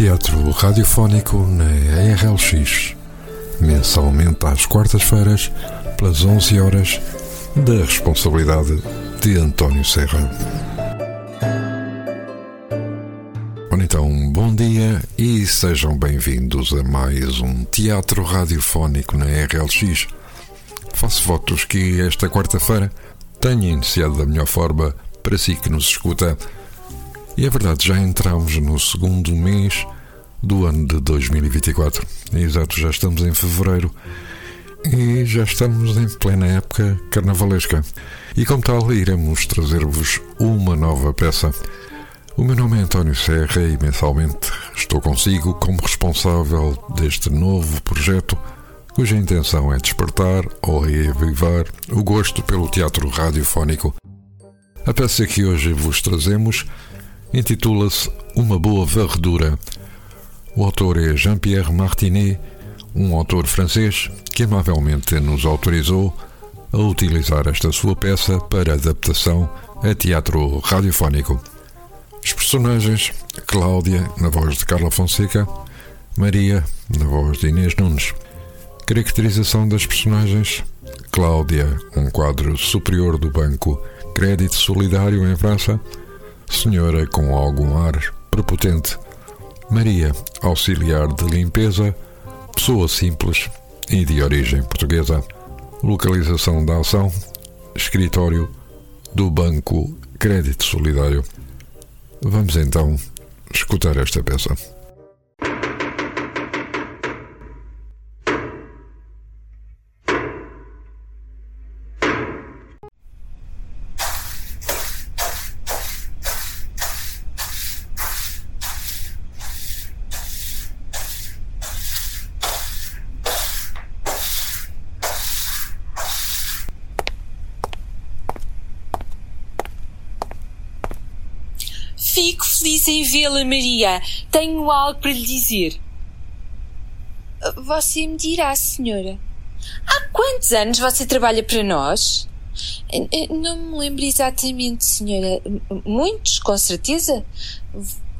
teatro radiofónico na RLX, mensalmente às quartas-feiras, pelas 11 horas, da responsabilidade de António Serra. Ora então, bom dia e sejam bem-vindos a mais um teatro radiofónico na RLX. Faço votos que esta quarta-feira tenha iniciado da melhor forma para si que nos escuta e é verdade, já entramos no segundo mês do ano de 2024. Exato, já estamos em fevereiro e já estamos em plena época carnavalesca. E como tal, iremos trazer-vos uma nova peça. O meu nome é António Serra e mensalmente estou consigo como responsável deste novo projeto, cuja intenção é despertar ou reavivar o gosto pelo teatro radiofónico. A peça que hoje vos trazemos intitula-se Uma Boa Varredura. O autor é Jean-Pierre Martinet, um autor francês que amavelmente nos autorizou a utilizar esta sua peça para adaptação a teatro radiofónico. Os personagens: Cláudia, na voz de Carla Fonseca, Maria, na voz de Inês Nunes. Caracterização das personagens: Cláudia, um quadro superior do Banco Crédito Solidário em França senhora com algum ar prepotente, Maria, auxiliar de limpeza, pessoa simples e de origem portuguesa, localização da ação, escritório do Banco Crédito Solidário. Vamos então escutar esta peça. Feliz em vê-la, Maria. Tenho algo para lhe dizer. Você me dirá, senhora. Há quantos anos você trabalha para nós? Não me lembro exatamente, senhora. Muitos, com certeza.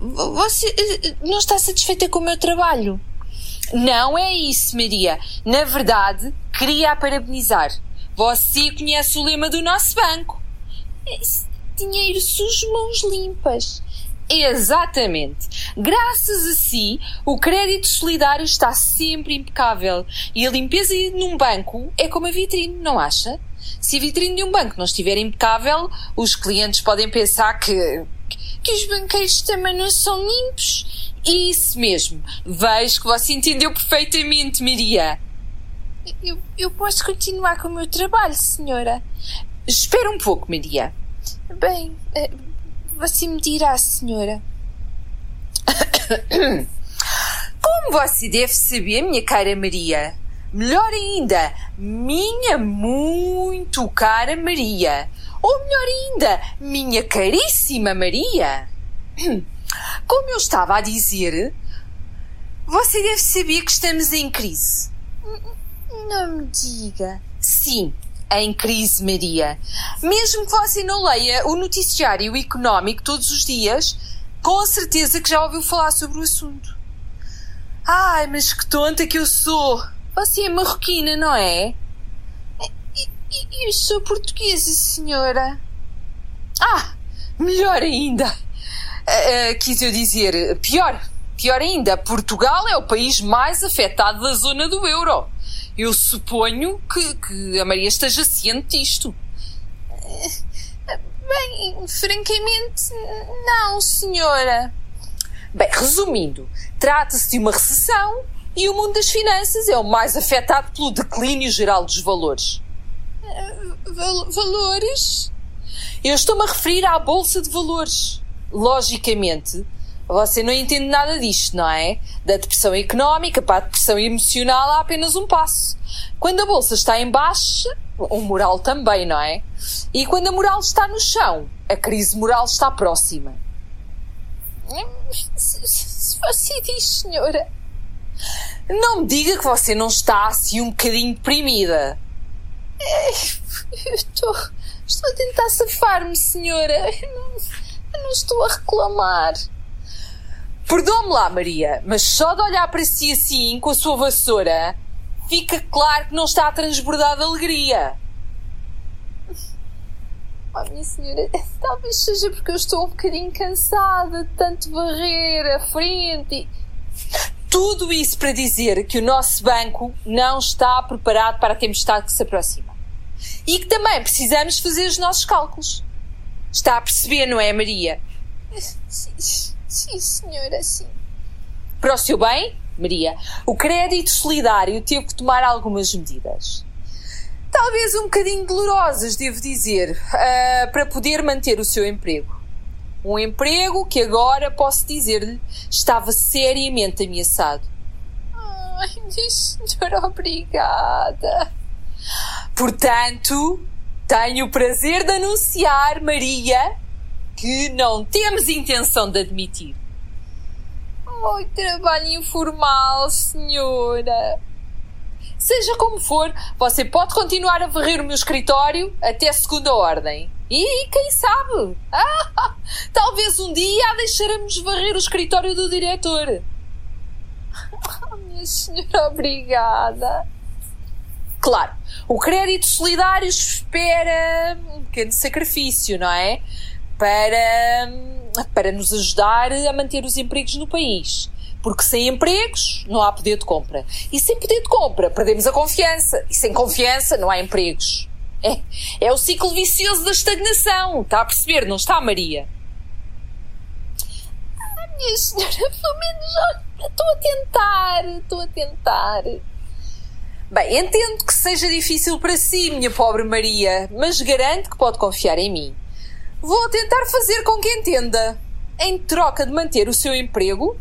Você não está satisfeita com o meu trabalho? Não é isso, Maria. Na verdade, queria a parabenizar. Você conhece o lema do nosso banco. Dinheiro sujo, mãos limpas. Exatamente. Graças a si, o crédito solidário está sempre impecável. E a limpeza num banco é como a vitrine, não acha? Se a vitrine de um banco não estiver impecável, os clientes podem pensar que, que os banqueiros também não são limpos. Isso mesmo. Vejo que você entendeu perfeitamente, Maria. Eu, eu posso continuar com o meu trabalho, senhora. Espera um pouco, Maria. Bem, você me dirá, senhora. Como você deve saber, minha cara Maria, melhor ainda, minha muito cara Maria, ou melhor ainda, minha caríssima Maria. Como eu estava a dizer, você deve saber que estamos em crise. Não me diga. Sim, em crise, Maria. Mesmo que você não leia o noticiário económico todos os dias, com certeza que já ouviu falar sobre o assunto. Ai, mas que tonta que eu sou! Você é marroquina, não é? Eu sou portuguesa, senhora. Ah, melhor ainda. Uh, uh, quis eu dizer, pior. Pior ainda, Portugal é o país mais afetado da zona do euro. Eu suponho que, que a Maria esteja ciente disto. Bem, francamente, não, senhora. Bem, resumindo, trata-se de uma recessão e o mundo das finanças é o mais afetado pelo declínio geral dos valores. Val valores? Eu estou-me a referir à Bolsa de Valores. Logicamente, você não entende nada disto, não é? Da depressão económica para a depressão emocional há apenas um passo. Quando a bolsa está em baixa, o moral também, não é? E quando a moral está no chão, a crise moral está próxima. Se você diz, senhora. Não me diga que você não está assim um bocadinho deprimida. Eu estou, estou a tentar safar-me, senhora. Eu não, eu não estou a reclamar. Perdoa-me lá, Maria, mas só de olhar para si assim, com a sua vassoura, fica claro que não está a transbordar de alegria. Oh, minha senhora, talvez seja porque eu estou um bocadinho cansada de tanto varrer a frente. E... Tudo isso para dizer que o nosso banco não está preparado para a tempestade que se aproxima. E que também precisamos fazer os nossos cálculos. Está a perceber, não é, Maria? Sim, sim senhora, sim. Para o seu bem, Maria, o crédito solidário teve que tomar algumas medidas talvez um bocadinho dolorosas, devo dizer, uh, para poder manter o seu emprego. Um emprego que agora, posso dizer-lhe, estava seriamente ameaçado. Ai, minha senhora, obrigada. Portanto, tenho o prazer de anunciar, Maria, que não temos intenção de admitir. Ai, trabalho informal, senhora. Seja como for, você pode continuar a varrer o meu escritório até segunda ordem. E quem sabe? Ah, talvez um dia a deixaremos varrer o escritório do diretor. Oh, minha senhora, obrigada. Claro, o crédito solidário espera um pequeno sacrifício, não é? Para, para nos ajudar a manter os empregos no país. Porque sem empregos não há poder de compra. E sem poder de compra perdemos a confiança. E sem confiança não há empregos. É, é o ciclo vicioso da estagnação. Está a perceber, não está, Maria? Ah, minha senhora, pelo menos estou a tentar. Estou a tentar. Bem, entendo que seja difícil para si, minha pobre Maria, mas garanto que pode confiar em mim. Vou tentar fazer com que entenda. Em troca de manter o seu emprego,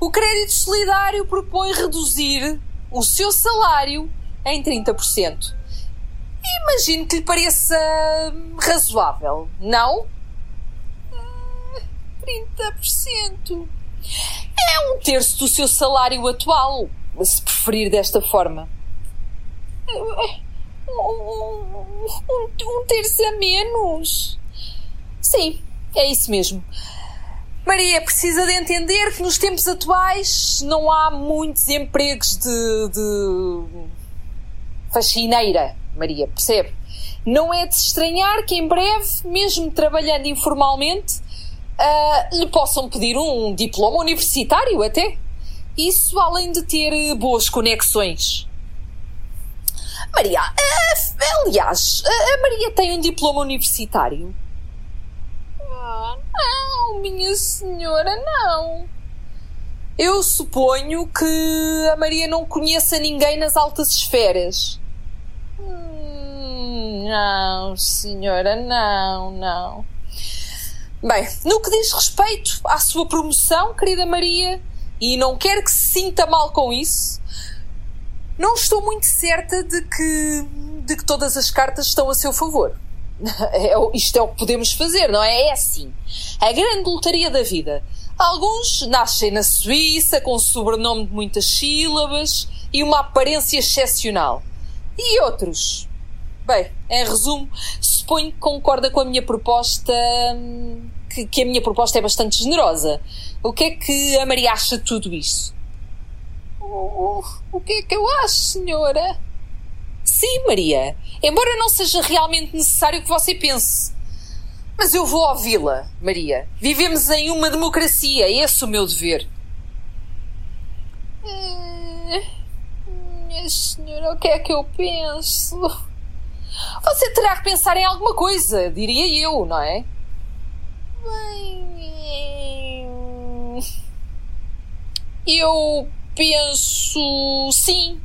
o crédito solidário propõe reduzir o seu salário em 30%. Imagino que lhe pareça razoável, não? 30%. É um terço do seu salário atual, se preferir desta forma. Um, um, um terço a menos. Sim, é isso mesmo. Maria precisa de entender que nos tempos atuais não há muitos empregos de, de faxineira, Maria, percebe? Não é de se estranhar que em breve, mesmo trabalhando informalmente, uh, lhe possam pedir um diploma universitário até. Isso além de ter boas conexões. Maria, uh, aliás, a Maria tem um diploma universitário. Não, minha senhora, não. Eu suponho que a Maria não conheça ninguém nas altas esferas. Hum, não, senhora, não, não. Bem, no que diz respeito à sua promoção, querida Maria, e não quero que se sinta mal com isso, não estou muito certa de que, de que todas as cartas estão a seu favor. É, isto é o que podemos fazer, não é? É assim. A grande lotaria da vida. Alguns nascem na Suíça com sobrenome de muitas sílabas e uma aparência excepcional. E outros? Bem, em resumo, suponho que concorda com a minha proposta, que, que a minha proposta é bastante generosa. O que é que a Maria acha de tudo isso? O, o, o que é que eu acho, senhora? Sim, Maria. Embora não seja realmente necessário que você pense. Mas eu vou ouvi-la, Maria. Vivemos em uma democracia, esse é o meu dever. Eh, minha senhora, o que é que eu penso? Você terá que pensar em alguma coisa, diria eu, não é? Bem. Eu penso. Sim,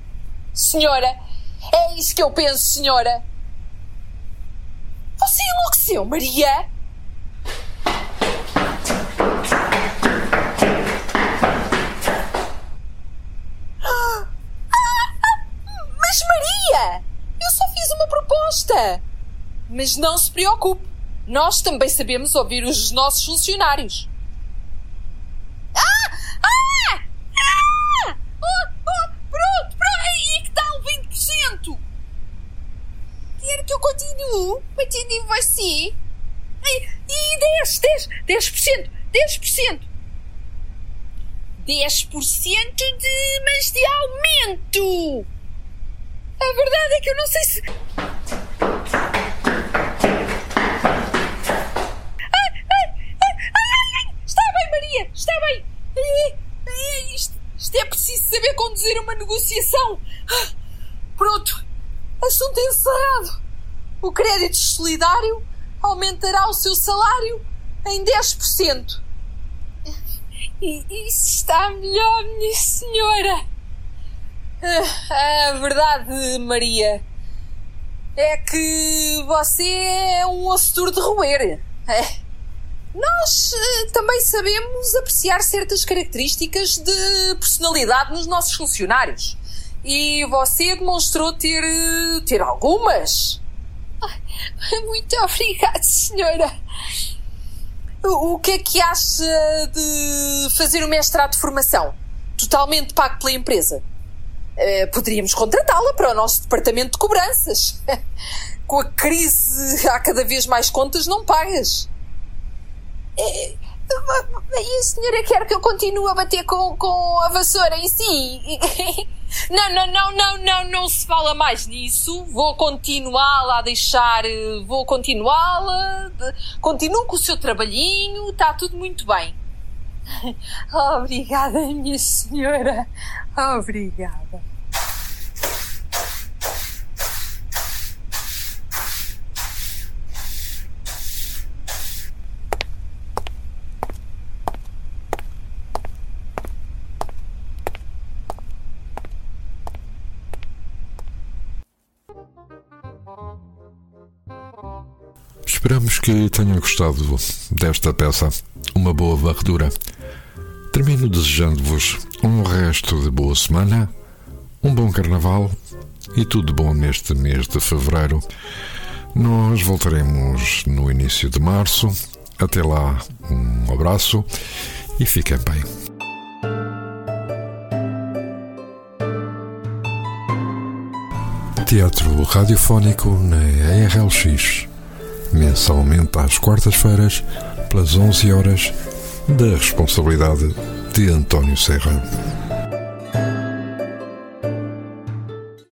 senhora. É isso que eu penso, senhora. Você enlouqueceu, Maria? mas Maria! Eu só fiz uma proposta. Mas não se preocupe. Nós também sabemos ouvir os nossos funcionários. Batido em você. E 10, 10, 10%, 10%. 10% de, mas de aumento. A verdade é que eu não sei se. Ai, ai, ai, ai, está bem, Maria, está bem. Isto, isto é preciso saber conduzir uma negociação. Pronto, assunto encerrado. O crédito solidário aumentará o seu salário em 10%. Isso está melhor, minha senhora. A verdade, Maria, é que você é um osso duro de roer. É. Nós uh, também sabemos apreciar certas características de personalidade nos nossos funcionários. E você demonstrou ter, ter algumas. Muito obrigada, senhora. O, o que é que acha de fazer o mestrado de formação? Totalmente pago pela empresa. Uh, poderíamos contratá-la para o nosso departamento de cobranças. Com a crise, há cada vez mais contas não pagas. É, e a senhora quer que eu continue a bater com, com a vassoura em si? Não, não, não, não, não, não se fala mais nisso. Vou continuá-la a deixar, vou continuá-la. Continuo com o seu trabalhinho, está tudo muito bem. Obrigada, minha senhora. Obrigada. Esperamos que tenham gostado desta peça. Uma boa varredura. Termino desejando-vos um resto de boa semana, um bom carnaval e tudo bom neste mês de fevereiro. Nós voltaremos no início de março. Até lá, um abraço e fiquem bem. Teatro Radiofónico na RLX mensalmente às quartas-feiras, pelas 11 horas, da responsabilidade de António Serra.